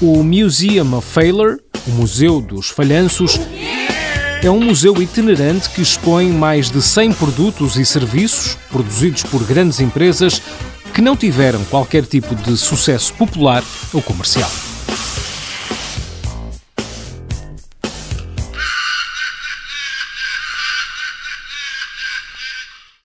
O Museum of Failure, o Museu dos Falhanços, é um museu itinerante que expõe mais de 100 produtos e serviços produzidos por grandes empresas que não tiveram qualquer tipo de sucesso popular ou comercial.